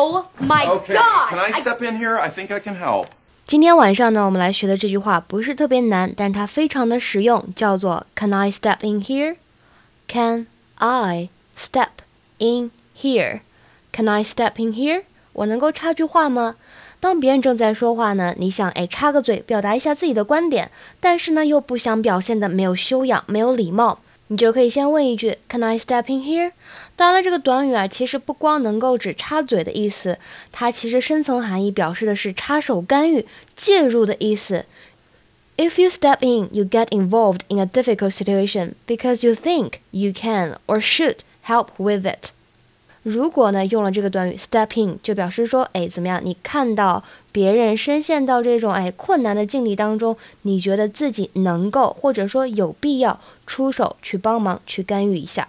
Oh my Okay, god! can I step in here? I think I can help. 今天晚上呢，我们来学的这句话不是特别难，但是它非常的实用，叫做 Can I step in here? Can I step in here? Can I step in here? 我能够插句话吗？当别人正在说话呢，你想哎插个嘴，表达一下自己的观点，但是呢又不想表现的没有修养、没有礼貌，你就可以先问一句 Can I step in here？当然了，这个短语啊，其实不光能够指插嘴的意思，它其实深层含义表示的是插手干预、介入的意思。If you step in, you get involved in a difficult situation because you think you can or should help with it. 如果呢用了这个短语 step in，就表示说，哎，怎么样？你看到别人深陷到这种哎困难的境地当中，你觉得自己能够或者说有必要出手去帮忙去干预一下。